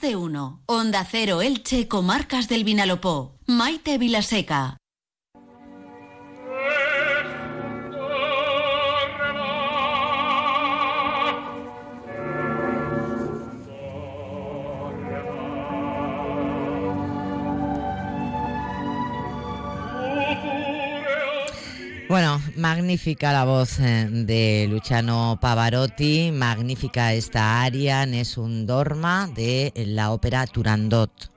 C1, Onda Cero Elche, Comarcas del Vinalopó, Maite Vilaseca. Bueno, magnífica la voz eh, de Luciano Pavarotti, magnífica esta aria, Nessun Dorma, de la ópera Turandot.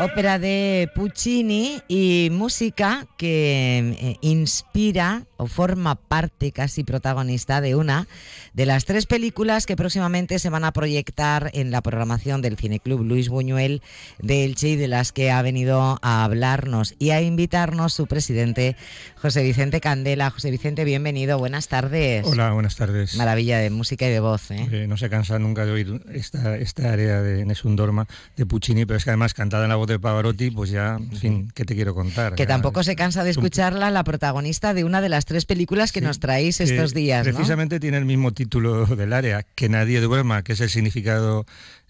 Ópera de Puccini y música que eh, inspira o forma parte casi protagonista de una de las tres películas que próximamente se van a proyectar en la programación del Cineclub Luis Buñuel de Elche y de las que ha venido a hablarnos y a invitarnos su presidente José Vicente Candela. José Vicente, bienvenido, buenas tardes. Hola, buenas tardes. Maravilla de música y de voz. ¿eh? Eh, no se cansa nunca de oír esta, esta área de Nessun Dorma de Puccini, pero es que además cantada en la voz de Pavarotti, pues ya, en fin, ¿qué te quiero contar? Que tampoco se cansa de escucharla, la protagonista de una de las tres películas que nos traéis estos días. Precisamente tiene el mismo título del área, Que nadie duerma, que es el significado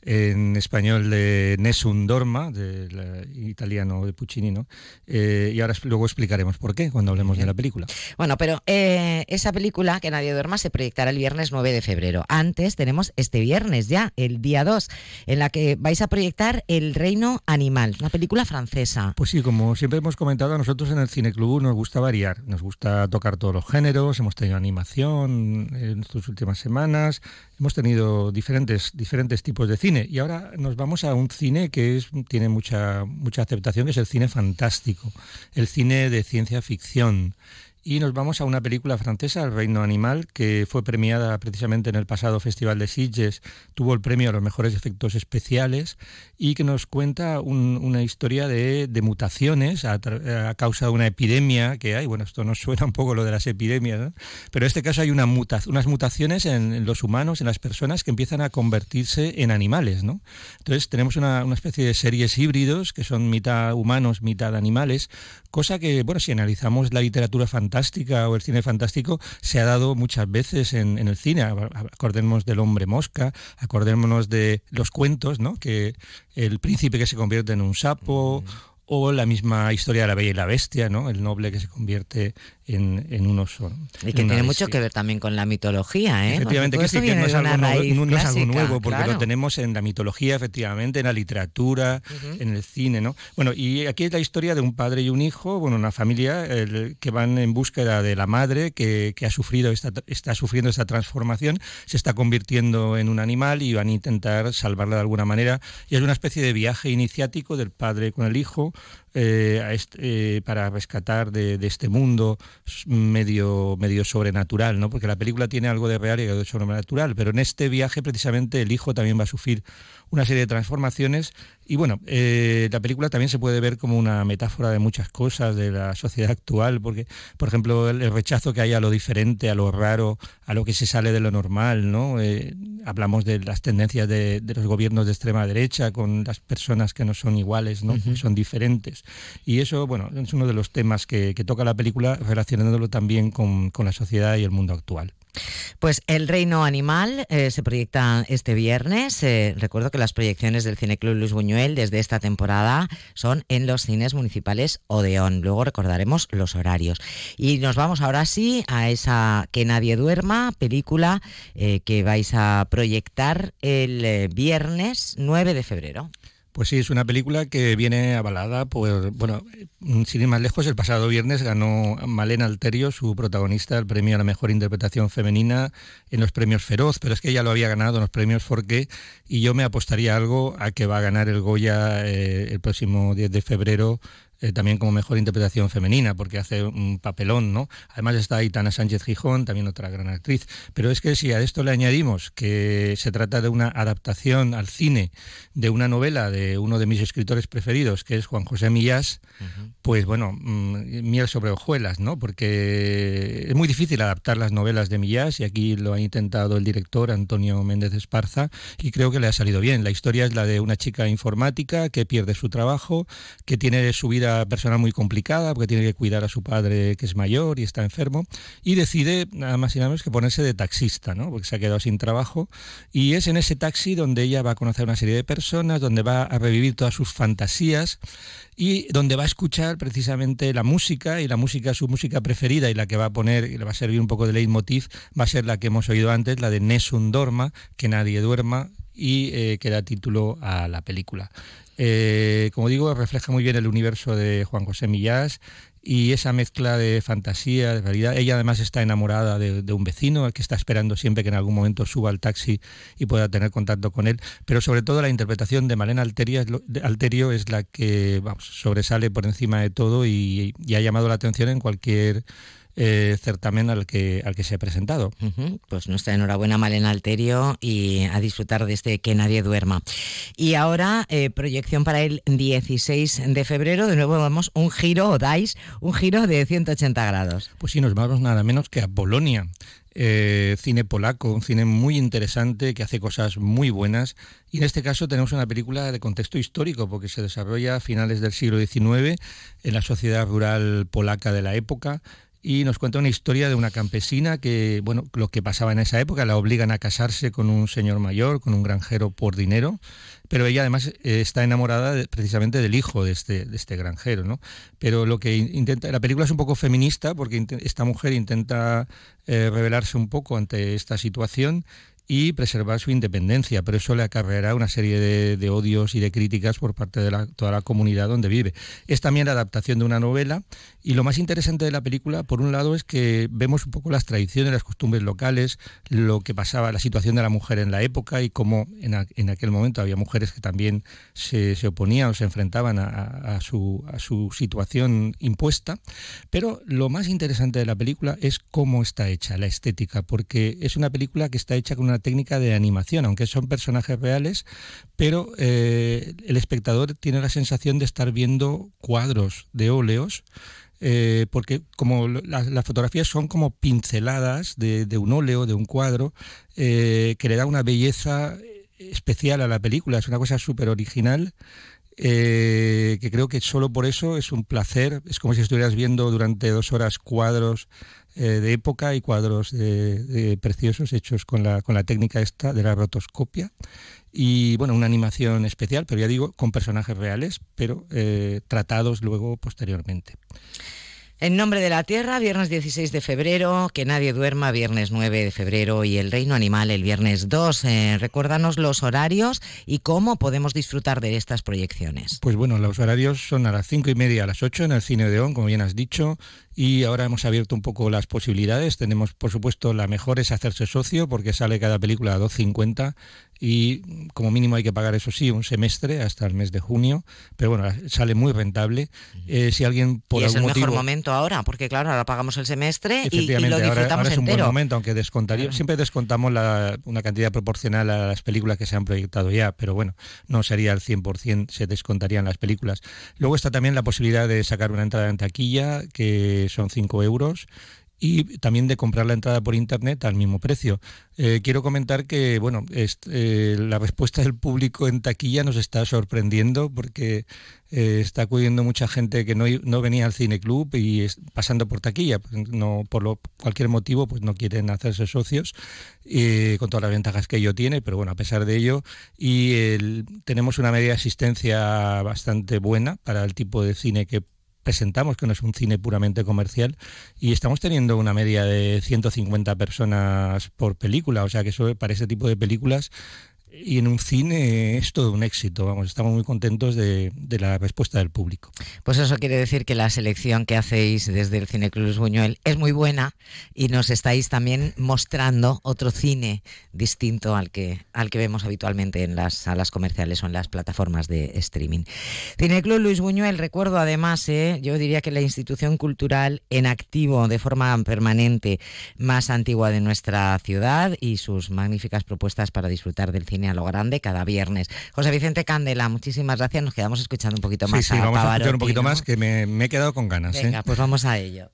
en español de Nessun Dorma, del italiano de Puccini, ¿no? Eh, y ahora luego explicaremos por qué cuando hablemos de la película. Bueno, pero eh, esa película, Que nadie duerma, se proyectará el viernes 9 de febrero. Antes tenemos este viernes ya, el día 2, en la que vais a proyectar El Reino Animal, una película francesa. Pues sí, como siempre hemos comentado, a nosotros en el Cine Club nos gusta variar, nos gusta tocar todos los géneros, hemos tenido animación en estas últimas semanas, hemos tenido diferentes, diferentes tipos de cine y ahora nos vamos a un cine que es, tiene mucha, mucha aceptación, que es el cine fantástico, el cine de ciencia ficción. Y nos vamos a una película francesa, El Reino Animal, que fue premiada precisamente en el pasado Festival de Sitges, tuvo el premio a los mejores efectos especiales y que nos cuenta una historia de, mutaciones a, causa de una epidemia que hay. Bueno, esto nos suena un poco lo de las epidemias, pero en este caso hay una unas mutaciones en, los humanos, en las personas que empiezan a convertirse en animales. ¿no? Entonces tenemos una, una especie de series híbridos que son mitad humanos, mitad animales, cosa que, bueno, si analizamos la literatura fantástica, o el cine fantástico se ha dado muchas veces en, el cine. Acordémonos del hombre mosca, acordémonos de los cuentos, ¿no? Que el príncipe que se convierte en un sapo, mm. o la misma historia de la Bella y la Bestia, ¿no? El noble que se convierte en, en un oso. Y que tiene mucho que ver también con la mitología, ¿eh? Efectivamente, que, sí, que no, es algo, no, es algo, nuevo, porque lo tenemos en la mitología, efectivamente, en la literatura, en el cine, ¿no? Bueno, y aquí es la historia de un padre y un hijo, bueno, una familia que van en búsqueda de la madre que, que ha sufrido esta, está sufriendo esta transformación, se está convirtiendo en un animal y van a intentar salvarla de alguna manera. Y es una especie de viaje iniciático del padre con el hijo, eh, eh, para rescatar de, este mundo medio, medio sobrenatural, ¿no? Porque la película tiene algo de real y algo de sobrenatural, pero en este viaje precisamente el hijo también va a sufrir una serie de transformaciones y bueno, eh, la película también se puede ver como una metáfora de muchas cosas de la sociedad actual, porque, por ejemplo, el, rechazo que hay a lo diferente, a lo raro, a lo que se sale de lo normal, ¿no? Eh, hablamos de las tendencias de, los gobiernos de extrema derecha con las personas que no son iguales, ¿no? que son diferentes. Y eso, bueno, es uno de los temas que, toca la película relacionándolo también con la sociedad y el mundo actual. Pues El Reino Animal eh, se proyecta este viernes. Eh, recuerdo que las proyecciones del Cineclub Luis Buñuel desde esta temporada son en los cines municipales Odeón. Luego recordaremos los horarios. Y nos vamos ahora sí a esa Que Nadie Duerma, película eh, que vais a proyectar el viernes 9 de febrero. Pues sí, es una película que viene avalada por, bueno, sin ir más lejos, el pasado viernes ganó Malena Alterio, su protagonista, el premio a la mejor interpretación femenina en los premios Feroz, pero es que ella lo había ganado en los premios Forqué y yo me apostaría algo a que va a ganar el Goya eh, el próximo 10 de febrero eh, también como mejor interpretación femenina, porque hace un papelón, ¿no? Además está Aitana Sánchez Gijón, también otra gran actriz. Pero es que si a esto le añadimos que se trata de una adaptación al cine de una novela de uno de mis escritores preferidos, que es Juan José Millás, pues bueno, mm, miel sobre hojuelas, ¿no? Porque es muy difícil adaptar las novelas de Millás y aquí lo ha intentado el director Antonio Méndez Esparza y creo que le ha salido bien. La historia es la de una chica informática que pierde su trabajo, que tiene su vida vida muy complicada porque tiene que cuidar a su padre que es mayor y está enfermo y decide nada más y nada menos que ponerse de taxista, ¿no? porque se ha quedado sin trabajo y es en ese taxi donde ella va a conocer una serie de personas, donde va a revivir todas sus fantasías y donde va a escuchar precisamente la música y la música, su música preferida y la que va a poner, y le va a servir un poco de leitmotiv, va a ser la que hemos oído antes, la de Nessun Dorma, que nadie duerma, y eh, que da título a la película. Eh, como digo, refleja muy bien el universo de Juan José Millás y esa mezcla de fantasía, de realidad. Ella además está enamorada de, un vecino que está esperando siempre que en algún momento suba al taxi y pueda tener contacto con él. Pero sobre todo la interpretación de Malena Alterio es la que sobresale por encima de todo y ha llamado la atención en cualquier eh, certamen al que, al que se ha presentado. Pues nuestra enhorabuena Malena Alterio y a disfrutar de este Que Nadie Duerma. Y ahora, eh, proyección para el 16 de febrero, de nuevo vamos un giro, o dais un giro de 180 grados. Pues sí, nos vamos nada menos que a Polonia. Eh, cine polaco, un cine muy interesante que hace cosas muy buenas. Y en este caso tenemos una película de contexto histórico, porque se desarrolla a finales del siglo XIX en la sociedad rural polaca de la época y nos cuenta una historia de una campesina que, bueno, lo que pasaba en esa época, la obligan a casarse con un señor mayor, con un granjero por dinero, pero ella además eh, está enamorada precisamente del hijo de este, de este granjero, ¿no? Pero lo que intenta, la película es un poco feminista porque esta mujer intenta eh, revelarse un poco ante esta situación y preservar su independencia, pero eso le acarreará una serie de, odios y de críticas por parte de toda la comunidad donde vive. Es también la adaptación de una novela y lo más interesante de la película, por un lado, es que vemos un poco las tradiciones, las costumbres locales, lo que pasaba, la situación de la mujer en la época y cómo en, aquel momento había mujeres que también se, oponían o se enfrentaban a, su, a su situación impuesta. Pero lo más interesante de la película es cómo está hecha, la estética, porque es una película que está hecha con una técnica de animación, aunque son personajes reales, pero eh, el espectador tiene la sensación de estar viendo cuadros de óleos. Eh, porque como las fotografías son como pinceladas de, un óleo, de un cuadro, eh, que le da una belleza especial a la película, es una cosa súper original que creo que solo por eso es un placer. Es como si estuvieras viendo durante dos horas cuadros eh, de época y cuadros de, preciosos hechos con la, con la técnica esta de la rotoscopia y bueno, una animación especial, pero ya digo, con personajes reales, pero eh, tratados luego posteriormente. En nombre de la Tierra, viernes 16 de febrero, que nadie duerma, viernes 9 de febrero y el Reino Animal el viernes 2. Eh, recuérdanos los horarios y cómo podemos disfrutar de estas proyecciones. Pues bueno, los horarios son a las 5 y media a las 8 en el Cine de On, como bien has dicho, y ahora hemos abierto un poco las posibilidades. Tenemos, por supuesto, la mejor es hacerse socio porque sale cada película a 2.50 y como mínimo hay que pagar, eso sí, un semestre hasta el mes de junio, pero bueno, sale muy rentable. Eh, si alguien por y es el mejor momento ahora, porque claro, ahora pagamos el semestre y, lo disfrutamos ahora, es un buen momento, aunque descontaría, siempre descontamos una cantidad proporcional a las películas que se han proyectado ya, pero bueno, no sería al 100%, se descontarían las películas. Luego está también la posibilidad de sacar una entrada en taquilla, que son 5 euros, y también de comprar la entrada por internet al mismo precio. Eh, quiero comentar que bueno, eh, la respuesta del público en taquilla nos está sorprendiendo porque eh, está acudiendo mucha gente que no, no venía al cine club y pasando por taquilla, pues, no por lo, cualquier motivo, pues no quieren hacerse socios con todas las ventajas que ello tiene, pero bueno, a pesar de ello y tenemos una media de asistencia bastante buena para el tipo de cine que presentamos, que no es un cine puramente comercial, y estamos teniendo una media de 150 personas por película, o sea que eso para ese tipo de películas y en un cine es todo un éxito, vamos, estamos muy contentos de, la respuesta del público. Pues eso quiere decir que la selección que hacéis desde el Cine Cruz Buñuel es muy buena y nos estáis también mostrando otro cine distinto al que, al que vemos habitualmente en las salas comerciales o en las plataformas de streaming. Cineclub Luis Buñuel, recuerdo además, eh, yo diría que la institución cultural en activo de forma permanente más antigua de nuestra ciudad y sus magníficas propuestas para disfrutar del cine a lo grande cada viernes. José Vicente Candela, muchísimas gracias. Nos quedamos escuchando un poquito más. Sí, sí, vamos a escuchar un poquito más que me, he quedado con ganas. Venga, ¿eh? pues vamos a ello.